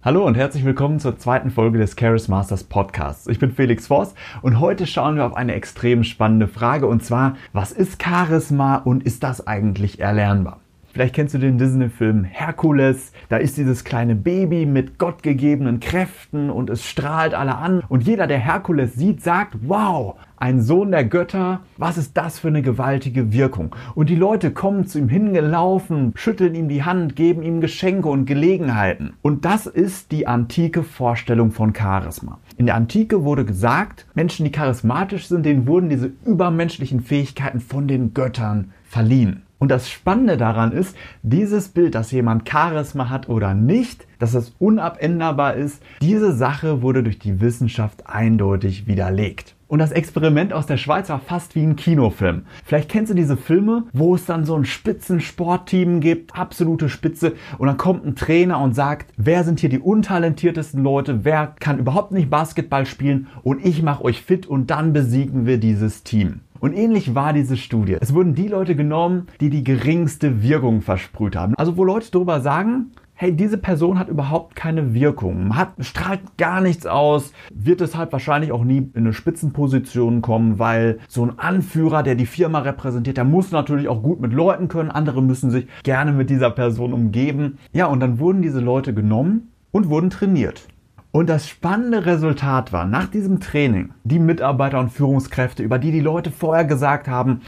Hallo und herzlich willkommen zur zweiten Folge des Charis Masters Podcasts. Ich bin Felix Voss und heute schauen wir auf eine extrem spannende Frage und zwar, was ist Charisma und ist das eigentlich erlernbar? Vielleicht kennst du den Disney-Film Herkules. Da ist dieses kleine Baby mit gottgegebenen Kräften und es strahlt alle an. Und jeder, der Herkules sieht, sagt, wow, ein Sohn der Götter, was ist das für eine gewaltige Wirkung? Und die Leute kommen zu ihm hingelaufen, schütteln ihm die Hand, geben ihm Geschenke und Gelegenheiten. Und das ist die antike Vorstellung von Charisma. In der Antike wurde gesagt, Menschen, die charismatisch sind, denen wurden diese übermenschlichen Fähigkeiten von den Göttern verliehen. Und das Spannende daran ist, dieses Bild, dass jemand Charisma hat oder nicht, dass es unabänderbar ist, diese Sache wurde durch die Wissenschaft eindeutig widerlegt. Und das Experiment aus der Schweiz war fast wie ein Kinofilm. Vielleicht kennst du diese Filme, wo es dann so ein Spitzensportteam gibt, absolute Spitze, und dann kommt ein Trainer und sagt, wer sind hier die untalentiertesten Leute, wer kann überhaupt nicht Basketball spielen und ich mache euch fit und dann besiegen wir dieses Team. Und ähnlich war diese Studie. Es wurden die Leute genommen, die die geringste Wirkung versprüht haben. Also wo Leute darüber sagen, hey, diese Person hat überhaupt keine Wirkung, hat, strahlt gar nichts aus, wird deshalb wahrscheinlich auch nie in eine Spitzenposition kommen, weil so ein Anführer, der die Firma repräsentiert, der muss natürlich auch gut mit Leuten können, andere müssen sich gerne mit dieser Person umgeben. Ja, und dann wurden diese Leute genommen und wurden trainiert. Und das spannende Resultat war, nach diesem Training, die Mitarbeiter und Führungskräfte, über die die Leute vorher gesagt haben,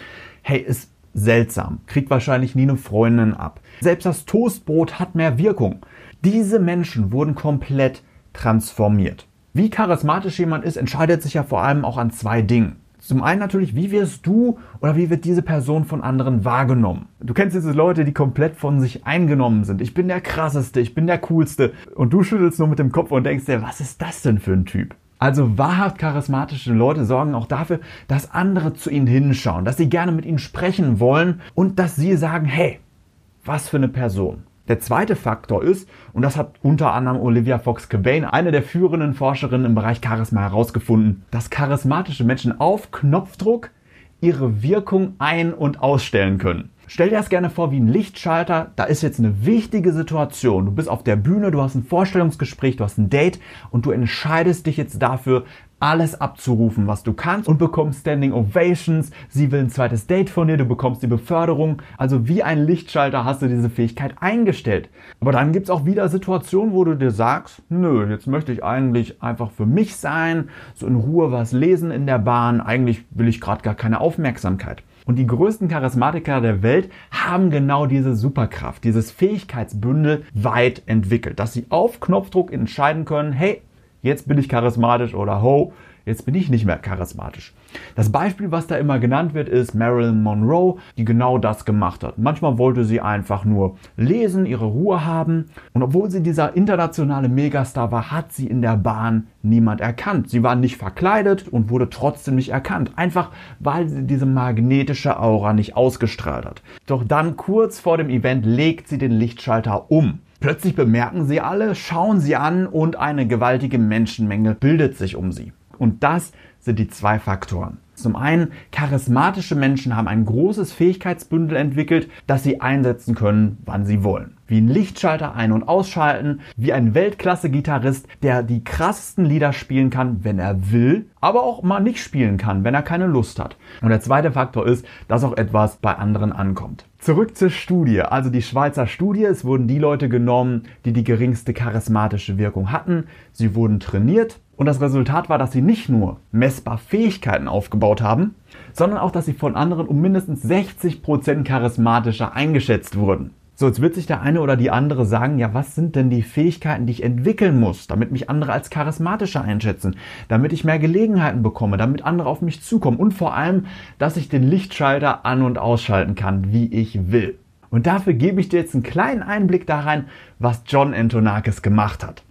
hey, ist seltsam, kriegt wahrscheinlich nie eine Freundin ab. Selbst das Toastbrot hat mehr Wirkung. Diese Menschen wurden komplett transformiert. Wie charismatisch jemand ist, entscheidet sich ja vor allem auch an zwei Dingen. Zum einen natürlich, wie wirst du oder wie wird diese Person von anderen wahrgenommen? Du kennst diese Leute, die komplett von sich eingenommen sind. Ich bin der krasseste, ich bin der coolste. Und du schüttelst nur mit dem Kopf und denkst dir, was ist das denn für ein Typ? Also wahrhaft charismatische Leute sorgen auch dafür, dass andere zu ihnen hinschauen, dass sie gerne mit ihnen sprechen wollen und dass sie sagen, hey, was für eine Person. Der zweite Faktor ist, und das hat unter anderem Olivia Fox-Cabane, eine der führenden Forscherinnen im Bereich Charisma, herausgefunden, dass charismatische Menschen auf Knopfdruck ihre Wirkung ein- und ausstellen können. Stell dir das gerne vor wie ein Lichtschalter. Da ist jetzt eine wichtige Situation. Du bist auf der Bühne, du hast ein Vorstellungsgespräch, du hast ein Date und du entscheidest dich jetzt dafür, alles abzurufen, was du kannst und bekommst Standing Ovations. Sie will ein zweites Date von dir, du bekommst die Beförderung. Also wie ein Lichtschalter hast du diese Fähigkeit eingestellt. Aber dann gibt es auch wieder Situationen, wo du dir sagst, nö, jetzt möchte ich eigentlich einfach für mich sein, so in Ruhe was lesen in der Bahn. Eigentlich will ich gerade gar keine Aufmerksamkeit. Und die größten Charismatiker der Welt haben genau diese Superkraft, dieses Fähigkeitsbündel weit entwickelt, dass sie auf Knopfdruck entscheiden können, hey, jetzt bin ich charismatisch oder ho, jetzt bin ich nicht mehr charismatisch. Das Beispiel, was da immer genannt wird, ist Marilyn Monroe, die genau das gemacht hat. Manchmal wollte sie einfach nur lesen, ihre Ruhe haben. Und obwohl sie dieser internationale Megastar war, hat sie in der Bahn niemand erkannt. Sie war nicht verkleidet und wurde trotzdem nicht erkannt. Einfach weil sie diese magnetische Aura nicht ausgestrahlt hat. Doch dann kurz vor dem Event legt sie den Lichtschalter um. Plötzlich bemerken sie alle, schauen sie an und eine gewaltige Menschenmenge bildet sich um sie. Und das sind die zwei Faktoren. Zum einen, charismatische Menschen haben ein großes Fähigkeitsbündel entwickelt, das sie einsetzen können, wann sie wollen. Wie ein Lichtschalter ein- und ausschalten, wie ein Weltklasse-Gitarrist, der die krassesten Lieder spielen kann, wenn er will, aber auch mal nicht spielen kann, wenn er keine Lust hat. Und der zweite Faktor ist, dass auch etwas bei anderen ankommt. Zurück zur Studie, also die Schweizer Studie. Es wurden die Leute genommen, die die geringste charismatische Wirkung hatten. Sie wurden trainiert und das Resultat war, dass sie nicht nur messbar Fähigkeiten aufgebaut haben, sondern auch, dass sie von anderen um mindestens 60% charismatischer eingeschätzt wurden. So, jetzt wird sich der eine oder die andere sagen, ja, was sind denn die Fähigkeiten, die ich entwickeln muss, damit mich andere als charismatischer einschätzen, damit ich mehr Gelegenheiten bekomme, damit andere auf mich zukommen und vor allem, dass ich den Lichtschalter an- und ausschalten kann, wie ich will. Und dafür gebe ich dir jetzt einen kleinen Einblick da rein, was John Antonakis gemacht hat.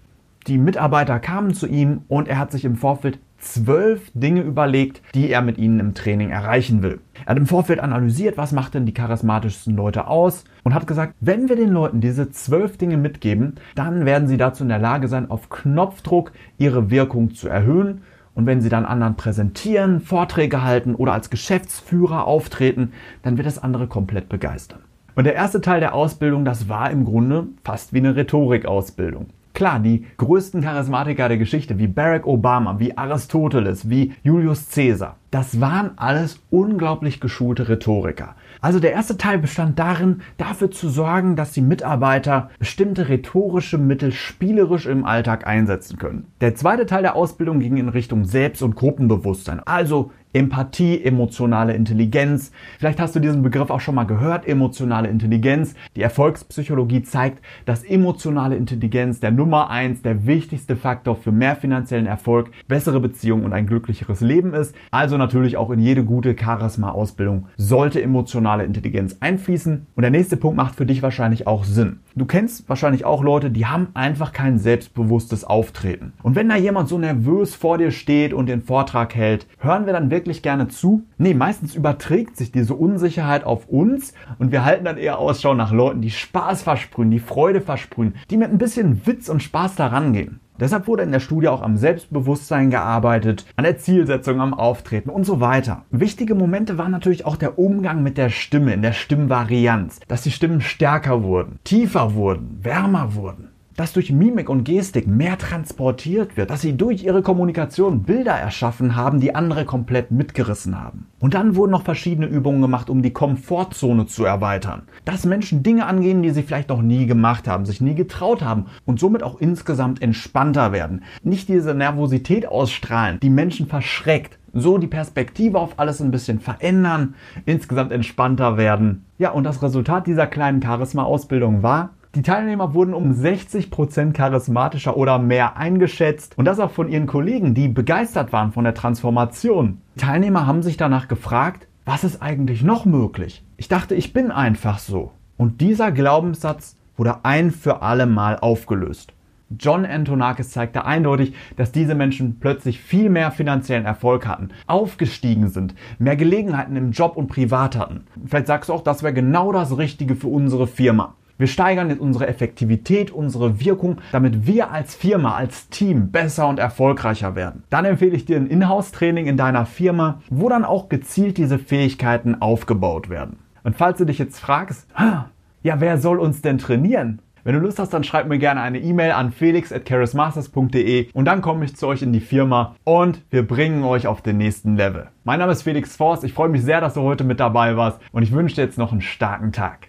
Die Mitarbeiter kamen zu ihm und er hat sich im Vorfeld zwölf Dinge überlegt, die er mit ihnen im Training erreichen will. Er hat im Vorfeld analysiert, was macht denn die charismatischsten Leute aus und hat gesagt, wenn wir den Leuten diese zwölf Dinge mitgeben, dann werden sie dazu in der Lage sein, auf Knopfdruck ihre Wirkung zu erhöhen. Und wenn sie dann anderen präsentieren, Vorträge halten oder als Geschäftsführer auftreten, dann wird das andere komplett begeistern. Und der erste Teil der Ausbildung, das war im Grunde fast wie eine Rhetorikausbildung. Klar, die größten Charismatiker der Geschichte, wie Barack Obama, wie Aristoteles, wie Julius Caesar, das waren alles unglaublich geschulte Rhetoriker. Also der erste Teil bestand darin, dafür zu sorgen, dass die Mitarbeiter bestimmte rhetorische Mittel spielerisch im Alltag einsetzen können. Der zweite Teil der Ausbildung ging in Richtung Selbst- und Gruppenbewusstsein. Also Empathie, emotionale Intelligenz. Vielleicht hast du diesen Begriff auch schon mal gehört, emotionale Intelligenz. Die Erfolgspsychologie zeigt, dass emotionale Intelligenz der Nummer eins, der wichtigste Faktor für mehr finanziellen Erfolg, bessere Beziehungen und ein glücklicheres Leben ist. Also natürlich auch in jede gute Charisma-Ausbildung sollte emotionale Intelligenz einfließen. Und der nächste Punkt macht für dich wahrscheinlich auch Sinn. Du kennst wahrscheinlich auch Leute, die haben einfach kein selbstbewusstes Auftreten. Und wenn da jemand so nervös vor dir steht und den Vortrag hält, hören wir dann wirklich gerne zu? Nee, meistens überträgt sich diese Unsicherheit auf uns und wir halten dann eher Ausschau nach Leuten, die Spaß versprühen, die Freude versprühen, die mit ein bisschen Witz und Spaß daran gehen. Deshalb wurde in der Studie auch am Selbstbewusstsein gearbeitet, an der Zielsetzung, am Auftreten und so weiter. Wichtige Momente waren natürlich auch der Umgang mit der Stimme, in der Stimmvarianz, dass die Stimmen stärker wurden, tiefer wurden, wärmer wurden dass durch Mimik und Gestik mehr transportiert wird, dass sie durch ihre Kommunikation Bilder erschaffen haben, die andere komplett mitgerissen haben. Und dann wurden noch verschiedene Übungen gemacht, um die Komfortzone zu erweitern. Dass Menschen Dinge angehen, die sie vielleicht noch nie gemacht haben, sich nie getraut haben und somit auch insgesamt entspannter werden. Nicht diese Nervosität ausstrahlen, die Menschen verschreckt. So die Perspektive auf alles ein bisschen verändern, insgesamt entspannter werden. Ja, und das Resultat dieser kleinen Charisma-Ausbildung war, die Teilnehmer wurden um 60% charismatischer oder mehr eingeschätzt und das auch von ihren Kollegen, die begeistert waren von der Transformation. Die Teilnehmer haben sich danach gefragt, was ist eigentlich noch möglich? Ich dachte, ich bin einfach so. Und dieser Glaubenssatz wurde ein für alle Mal aufgelöst. John Antonakis zeigte eindeutig, dass diese Menschen plötzlich viel mehr finanziellen Erfolg hatten, aufgestiegen sind, mehr Gelegenheiten im Job und privat hatten. Vielleicht sagst du auch, das wäre genau das Richtige für unsere Firma. Wir steigern jetzt unsere Effektivität, unsere Wirkung, damit wir als Firma, als Team besser und erfolgreicher werden. Dann empfehle ich dir ein Inhouse-Training in deiner Firma, wo dann auch gezielt diese Fähigkeiten aufgebaut werden. Und falls du dich jetzt fragst, ja, wer soll uns denn trainieren? Wenn du Lust hast, dann schreib mir gerne eine E-Mail an felix.charismasters.de und dann komme ich zu euch in die Firma und wir bringen euch auf den nächsten Level. Mein Name ist Felix Forst, ich freue mich sehr, dass du heute mit dabei warst und ich wünsche dir jetzt noch einen starken Tag.